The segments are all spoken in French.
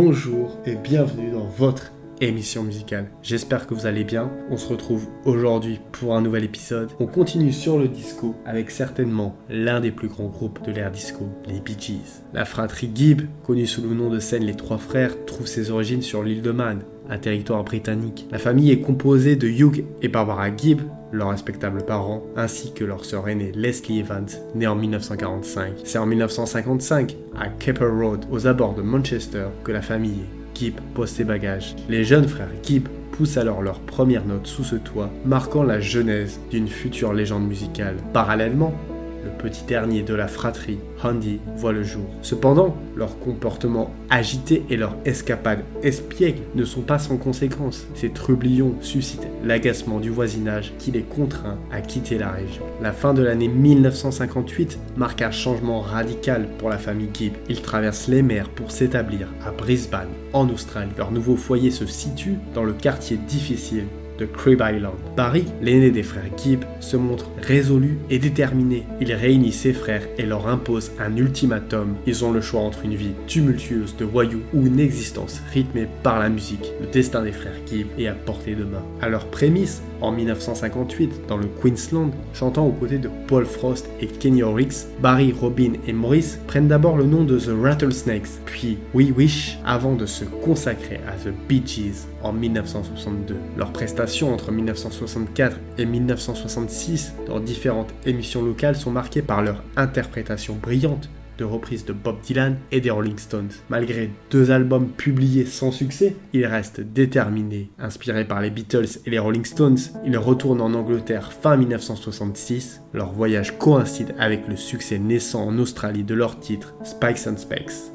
bonjour et bienvenue dans votre émission musicale. J'espère que vous allez bien. On se retrouve aujourd'hui pour un nouvel épisode. On continue sur le disco avec certainement l'un des plus grands groupes de l'ère disco, les Bee Gees. La fratrie Gibb, connue sous le nom de scène Les Trois Frères, trouve ses origines sur l'île de Man, un territoire britannique. La famille est composée de Hugh et Barbara Gibb, leurs respectables parents, ainsi que leur sœur aînée Leslie Evans, née en 1945. C'est en 1955, à Keppel Road, aux abords de Manchester, que la famille Gibb pose ses bagages. Les jeunes frères Gibb poussent alors leur première note sous ce toit, marquant la genèse d'une future légende musicale. Parallèlement, le petit dernier de la fratrie, Handy, voit le jour. Cependant, leur comportement agité et leur escapade espiègle ne sont pas sans conséquences. Ces trublions suscitent l'agacement du voisinage qui les contraint à quitter la région. La fin de l'année 1958 marque un changement radical pour la famille Gibb. Ils traversent les mers pour s'établir à Brisbane, en Australie. Leur nouveau foyer se situe dans le quartier difficile de Crib Island. Barry, l'aîné des frères Gibb, se montre résolu et déterminé. Il réunit ses frères et leur impose un ultimatum. Ils ont le choix entre une vie tumultueuse de voyous ou une existence rythmée par la musique. Le destin des frères Gibb est à portée de main. À leur prémisse, en 1958, dans le Queensland, chantant aux côtés de Paul Frost et Kenny Orix, Barry, Robin et Maurice prennent d'abord le nom de The Rattlesnakes, puis We Wish, avant de se consacrer à The Bee Gees en 1962. Leurs prestations entre 1964 et 1966 dans différentes émissions locales sont marquées par leur interprétation brillante de reprises de Bob Dylan et des Rolling Stones. Malgré deux albums publiés sans succès, il reste déterminé. Inspiré par les Beatles et les Rolling Stones, il retourne en Angleterre fin 1966. Leur voyage coïncide avec le succès naissant en Australie de leur titre Spikes and Specs.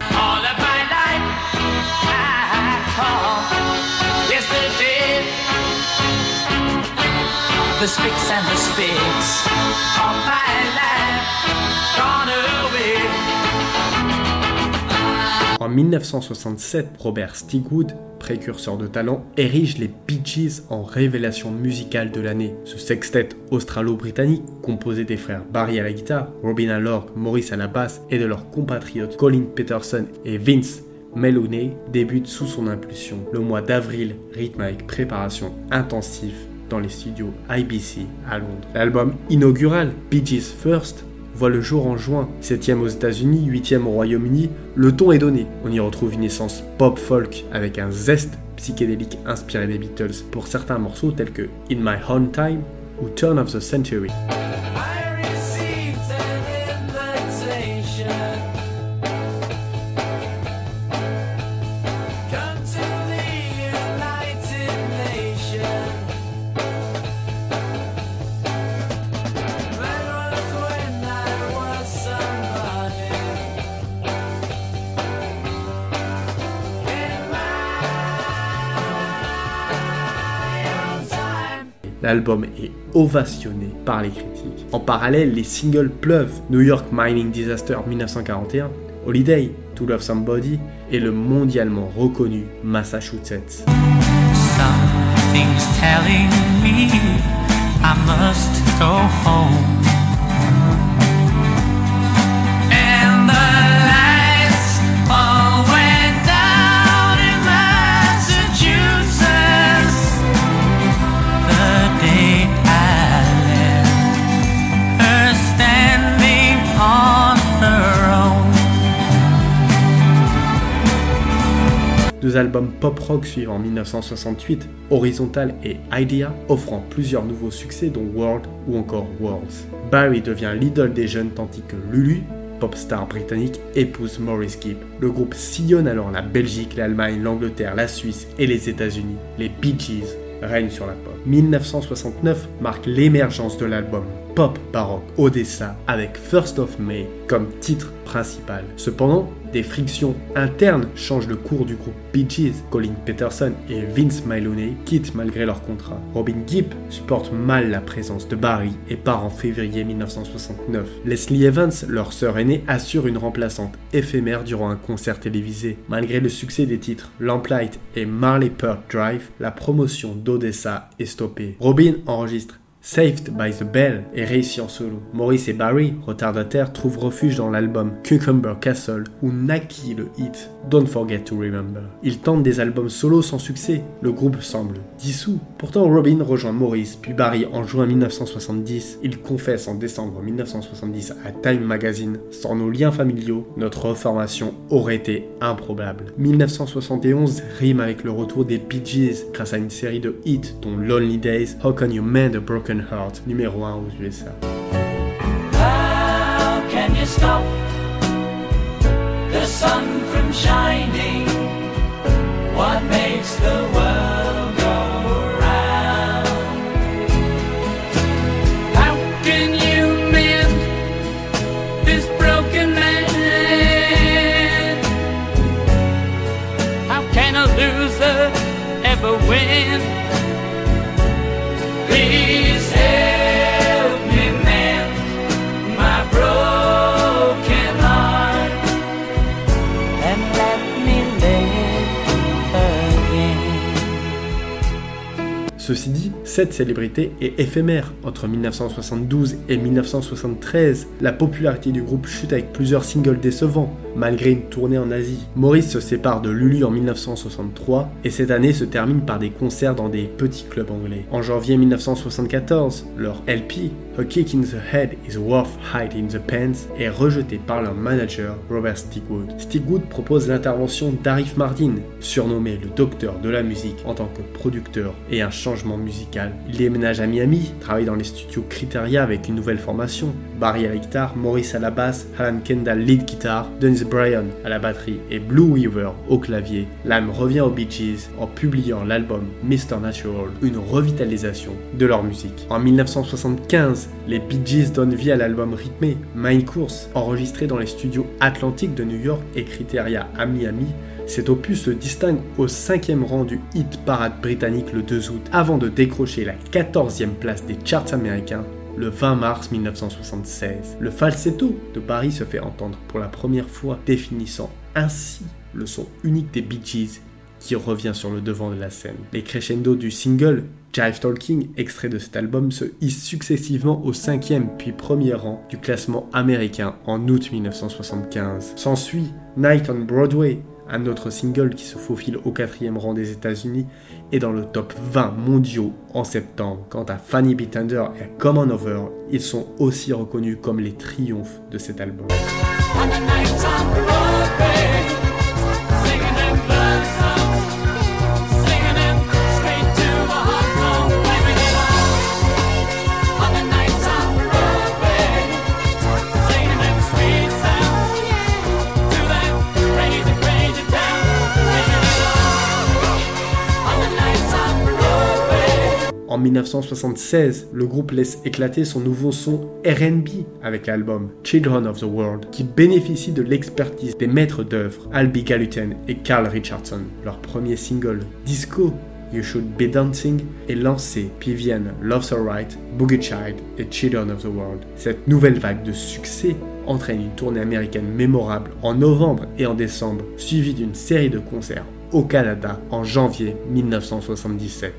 En 1967, Robert Stigwood, précurseur de talent, érige les Bee Gees en révélation musicale de l'année. Ce sextet australo-britannique, composé des frères Barry à la guitare, Robin à l'orgue, Maurice à la basse et de leurs compatriotes Colin Peterson et Vince Meloney, débute sous son impulsion. Le mois d'avril rythme avec préparation intensive dans les studios IBC à Londres. L'album inaugural, Bee Gees First, voit le jour en juin, 7ème aux États-Unis, 8ème au Royaume-Uni, le ton est donné. On y retrouve une essence pop-folk avec un zeste psychédélique inspiré des Beatles pour certains morceaux tels que In My Own Time ou Turn of the Century. L'album est ovationné par les critiques. En parallèle, les singles pleuvent New York Mining Disaster 1941, Holiday, To Love Somebody et le mondialement reconnu Massachusetts. Deux albums pop-rock suivent en 1968, Horizontal et Idea, offrant plusieurs nouveaux succès dont World ou encore Worlds. Barry devient l'idole des jeunes tandis que Lulu, pop star britannique, épouse Maurice Gibb. Le groupe sillonne alors la Belgique, l'Allemagne, l'Angleterre, la Suisse et les États-Unis. Les Bee Gees règnent sur la pop. 1969 marque l'émergence de l'album pop baroque Odessa avec First of May comme titre principal. Cependant, des frictions internes changent le cours du groupe Bee. Colin Peterson et Vince Maloney quittent malgré leur contrat. Robin Gibb supporte mal la présence de Barry et part en février 1969. Leslie Evans, leur sœur aînée, assure une remplaçante éphémère durant un concert télévisé. Malgré le succès des titres Lamplight et Marley Pearl Drive, la promotion d'Odessa est stoppée. Robin enregistre Saved by the Bell est réussi en solo. Maurice et Barry, retardataires, trouvent refuge dans l'album Cucumber Castle où naquit le hit Don't Forget to Remember. Ils tentent des albums solo sans succès, le groupe semble dissous. Pourtant Robin rejoint Maurice puis Barry en juin 1970. Il confesse en décembre 1970 à Time Magazine Sans nos liens familiaux, notre reformation aurait été improbable. 1971 rime avec le retour des Bee Gees grâce à une série de hits dont Lonely Days, How Can You Mend a Broken Heart, numéro 1 aux USA. How can you stop the sun from shining? What makes the world go round? How can you mend this broken man? How can a loser ever win? Please Ceci dit, cette célébrité est éphémère. Entre 1972 et 1973, la popularité du groupe chute avec plusieurs singles décevants, malgré une tournée en Asie. Maurice se sépare de Lulu en 1963 et cette année se termine par des concerts dans des petits clubs anglais. En janvier 1974, leur LP, A Kick in the Head is Worth Hiding the Pants, est rejeté par leur manager Robert Stigwood. Stigwood propose l'intervention d'Arif Mardin, surnommé le docteur de la musique en tant que producteur et un changement musical. Il déménage à Miami, travaille dans les studios Criteria avec une nouvelle formation. Barry à la guitare, Maurice à la basse, Alan Kendall lead guitare, Dennis Bryan à la batterie et Blue Weaver au clavier. Lime revient aux Bee Gees en publiant l'album Mr. Natural, une revitalisation de leur musique. En 1975, les Bee Gees donnent vie à l'album rythmé Mind Course, enregistré dans les studios Atlantic de New York et Criteria à Miami. Cet opus se distingue au cinquième rang du hit parade britannique le 2 août, avant de décrocher la 14e place des charts américains le 20 mars 1976. Le falsetto de Barry se fait entendre pour la première fois, définissant ainsi le son unique des Bee Gees qui revient sur le devant de la scène. Les crescendo du single Jive Talking, extrait de cet album, se hissent successivement au cinquième puis premier rang du classement américain en août 1975. S'ensuit Night on Broadway, un autre single qui se faufile au quatrième rang des États-Unis et dans le top 20 mondiaux en septembre. Quant à Fanny B. Thunder et à Come On Over, ils sont aussi reconnus comme les triomphes de cet album. 1976, le groupe laisse éclater son nouveau son RB avec l'album Children of the World, qui bénéficie de l'expertise des maîtres d'œuvre Albie Gallatin et Carl Richardson. Leur premier single, Disco, You Should Be Dancing, est lancé, puis viennent Love's Alright, Boogie Child et Children of the World. Cette nouvelle vague de succès entraîne une tournée américaine mémorable en novembre et en décembre, suivie d'une série de concerts au Canada en janvier 1977.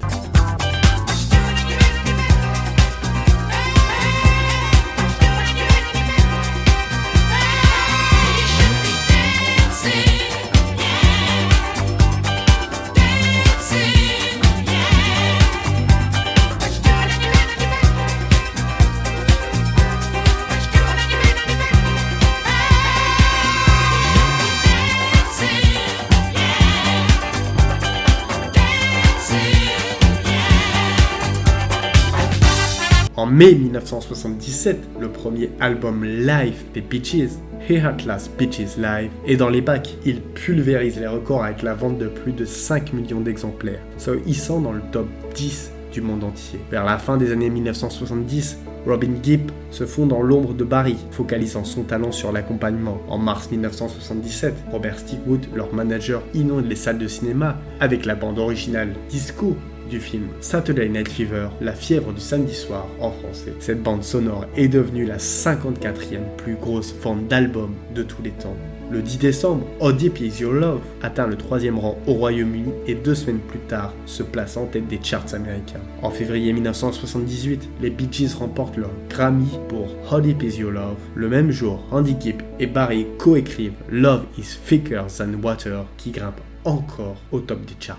Mai 1977, le premier album live des Bee Gees, Here at Last Bee Gees Live, est dans les bacs. Il pulvérise les records avec la vente de plus de 5 millions d'exemplaires, se hissant dans le top 10 du monde entier. Vers la fin des années 1970, Robin Gibb se fond dans l'ombre de Barry, focalisant son talent sur l'accompagnement. En mars 1977, Robert Stigwood, leur manager, inonde les salles de cinéma avec la bande originale Disco du film Saturday Night Fever, La fièvre du samedi soir en français. Cette bande sonore est devenue la 54e plus grosse vente d'albums de tous les temps Le 10 décembre, How Deep Is Your Love atteint le troisième rang au Royaume-Uni et deux semaines plus tard se place en tête des charts américains. En février 1978, les Bee Gees remportent leur Grammy pour How Deep Is Your Love. Le même jour, Andy Gibb et Barry coécrivent Love Is Thicker Than Water qui grimpe encore au top des charts.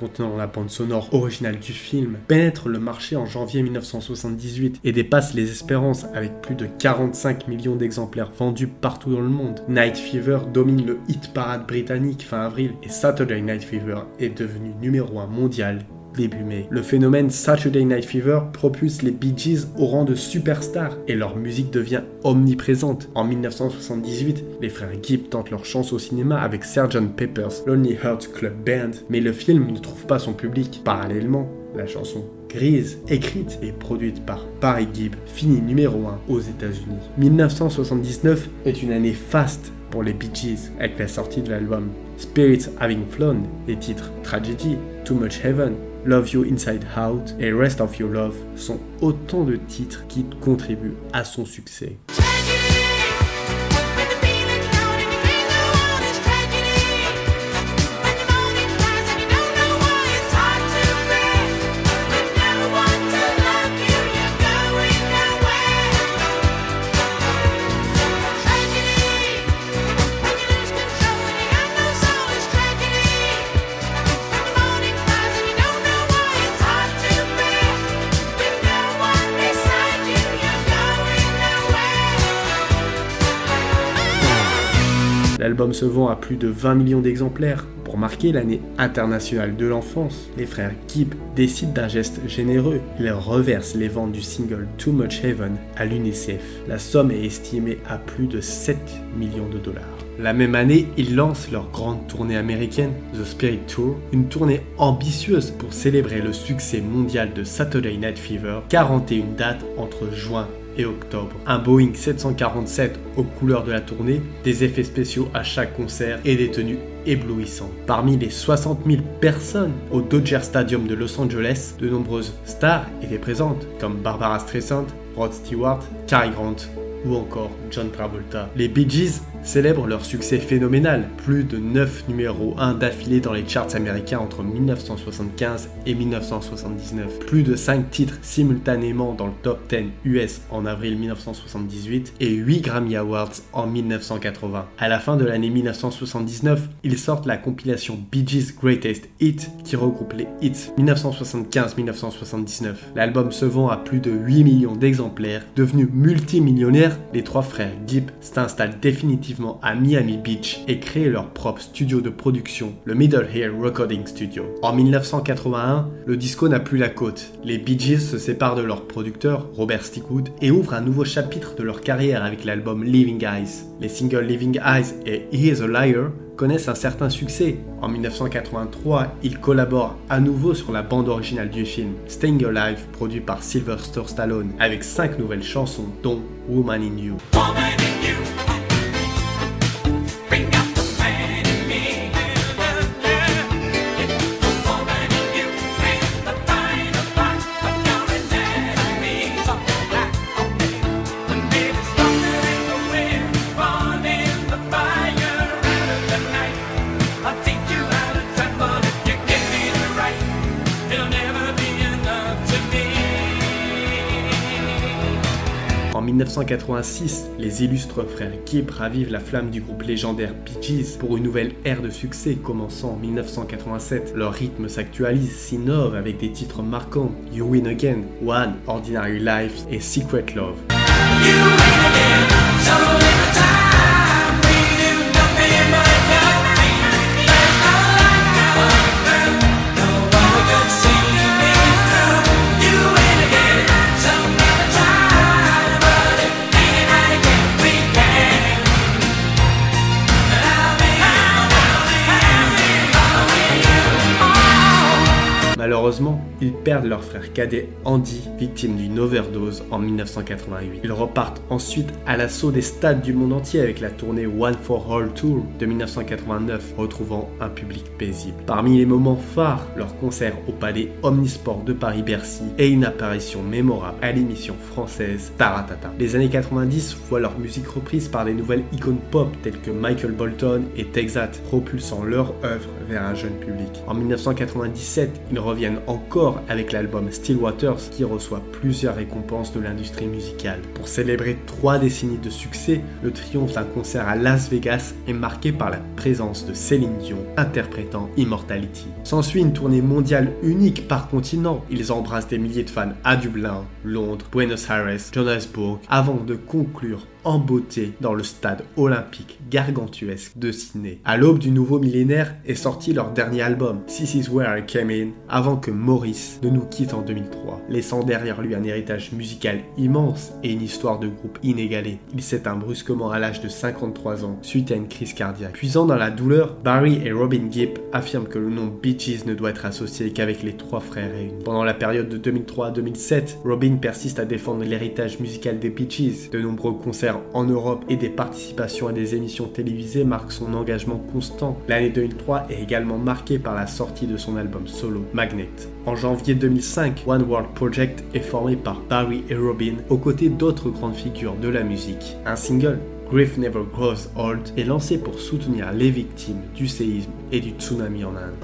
contenant la bande sonore originale du film pénètre le marché en janvier 1978 et dépasse les espérances avec plus de 45 millions d'exemplaires vendus partout dans le monde. Night Fever domine le hit parade britannique fin avril et Saturday Night Fever est devenu numéro 1 mondial Le phénomène Saturday Night Fever propulse les Bee Gees au rang de superstars et leur musique devient omniprésente. En 1978, les frères Gibb tentent leur chance au cinéma avec Sgt. Pepper's Lonely Hearts Club Band, mais le film ne trouve pas son public. Parallèlement, la chanson Grise, écrite et produite par Barry Gibb, finit numéro 1 aux États-Unis. 1979 est une année faste pour les Bee avec la sortie de l'album Spirits Having Flown, les titres Tragedy, Too Much Heaven, Love You Inside Out et Rest of Your Love sont autant de titres qui contribuent à son succès. Se vend à plus de 20 millions d'exemplaires. Pour marquer l'année internationale de l'enfance, les frères Gibb décident d'un geste généreux. Ils reversent les ventes du single Too Much Heaven à l'UNICEF. La somme est estimée à plus de 7 millions de dollars. La même année, ils lancent leur grande tournée américaine, The Spirit Tour, une tournée ambitieuse pour célébrer le succès mondial de Saturday Night Fever, 41 dates entre juin et octobre. Un Boeing 747 aux couleurs de la tournée, des effets spéciaux à chaque concert et des tenues éblouissantes. Parmi les 60 000 personnes au Dodger Stadium de Los Angeles, de nombreuses stars étaient présentes, comme Barbara Streisand, Rod Stewart, Cary Grant ou encore John Travolta. Les Bee Gees célèbrent leur succès phénoménal, plus de 9 numéros 1 d'affilée dans les charts américains entre 1975 et 1979, plus de 5 titres simultanément dans le top 10 US en avril 1978 et 8 Grammy Awards en 1980. À la fin de l'année 1979, ils sortent la compilation Bee Gees Greatest Hits qui regroupe les hits 1975-1979. L'album se vend à plus de 8 millions d'exemplaires, devenu multimillionnaire, les trois frères Gibb s'installent définitivement à Miami Beach et créent leur propre studio de production, le Middle Hill Recording Studio. En 1981, le disco n'a plus la côte. Les Bee Gees se séparent de leur producteur, Robert Stickwood, et ouvrent un nouveau chapitre de leur carrière avec l'album Living Eyes. Les singles Living Eyes et He is a Liar connaissent un certain succès. En 1983, ils collaborent à nouveau sur la bande originale du film Staying Alive, produit par Sylvester Stallone, avec 5 nouvelles chansons, dont Woman in You. 1986, les illustres frères Gibb ravivent la flamme du groupe légendaire Bee pour une nouvelle ère de succès commençant en 1987. Leur rythme s'actualise, s'innove avec des titres marquants You Win Again, One, Ordinary Life et Secret Love. próximo. Ils perdent leur frère cadet Andy, victime d'une overdose en 1988. Ils repartent ensuite à l'assaut des stades du monde entier avec la tournée One for All Tour de 1989, retrouvant un public paisible. Parmi les moments phares, leur concert au palais Omnisport de Paris-Bercy et une apparition mémorable à l'émission française Taratata. Les années 90 voient leur musique reprise par des nouvelles icônes pop telles que Michael Bolton et Texat, propulsant leur œuvre vers un jeune public. En 1997, ils reviennent encore avec l'album Still Waters qui reçoit plusieurs récompenses de l'industrie musicale. Pour célébrer trois décennies de succès, le triomphe d'un concert à Las Vegas est marqué par la présence de Céline Dion interprétant Immortality. S'ensuit une tournée mondiale unique par continent. Ils embrassent des milliers de fans à Dublin, Londres, Buenos Aires, Johannesburg, avant de conclure en beauté dans le stade olympique gargantuesque de Sydney. À l'aube du nouveau millénaire est sorti leur dernier album, This Is Where I Came In, avant que Maurice ne nous quitte en 2003, laissant derrière lui un héritage musical immense et une histoire de groupe inégalée. Il s'éteint brusquement à l'âge de 53 ans suite à une crise cardiaque. Puisant dans la douleur, Barry et Robin Gibb affirment que le nom Bee Gees ne doit être associé qu'avec les trois frères réunis. Pendant la période de 2003 à 2007, Robin persiste à défendre l'héritage musical des Bee Gees. De nombreux concerts en Europe et des participations à des émissions télévisées marquent son engagement constant. L'année 2003 est également marquée par la sortie de son album solo, Magnet. En janvier 2005, One World Project est formé par Barry et Robin aux côtés d'autres grandes figures de la musique. Un single Grief Never Grows Old est lancé pour soutenir les victimes du séisme et du tsunami en Inde.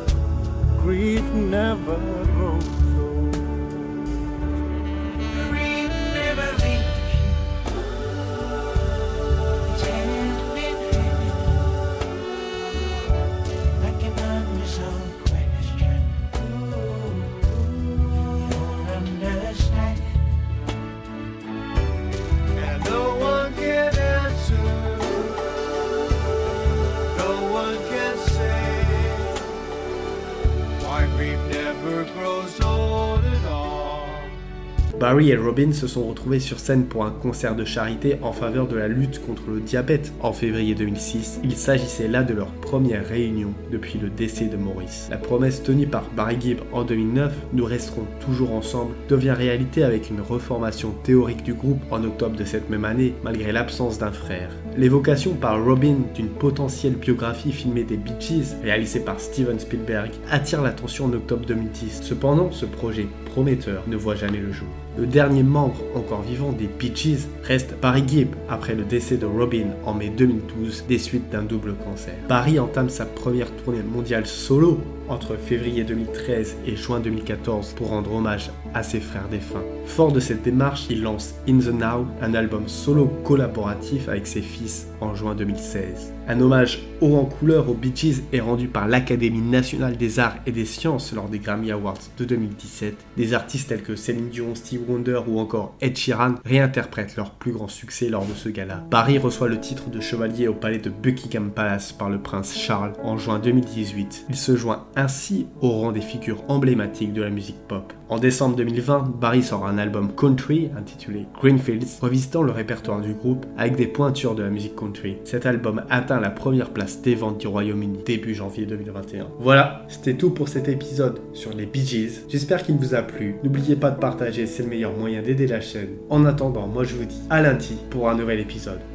Barry et Robin se sont retrouvés sur scène pour un concert de charité en faveur de la lutte contre le diabète en février 2006. Il s'agissait là de leur première réunion depuis le décès de Maurice. La promesse tenue par Barry Gibb en 2009, nous resterons toujours ensemble, devient réalité avec une reformation théorique du groupe en octobre de cette même année, malgré l'absence d'un frère. L'évocation par Robin d'une potentielle biographie filmée des Bee Gees, réalisée par Steven Spielberg, attire l'attention en octobre 2010. Cependant, ce projet prometteur ne voit jamais le jour. Le dernier membre encore vivant des Gees reste Barry Gibb après le décès de Robin en mai 2012 des suites d'un double cancer. Barry entame sa première tournée mondiale solo entre février 2013 et juin 2014 pour rendre hommage à ses frères défunts. Fort de cette démarche, il lance In the Now, un album solo collaboratif avec ses fils en juin 2016. Un hommage haut en couleur aux Bee Gees est rendu par l'Académie nationale des arts et des sciences lors des Grammy Awards de 2017. Des artistes tels que Céline Dion, Steve Wonder ou encore Ed Sheeran réinterprètent leur plus grand succès lors de ce gala. Barry reçoit le titre de chevalier au palais de Buckingham Palace par le prince Charles en juin 2018. Il se joint ainsi au rang des figures emblématiques de la musique pop. En décembre 2020, Barry sort un album country intitulé Greenfields, revisitant le répertoire du groupe avec des pointures de la musique country. Cet album atteint la première place des ventes du Royaume-Uni début janvier 2021. Voilà, c'était tout pour cet épisode sur les Bee Gees. J'espère qu'il vous a plu. N'oubliez pas de partager, c'est le meilleur moyen d'aider la chaîne. En attendant, moi je vous dis à lundi pour un nouvel épisode.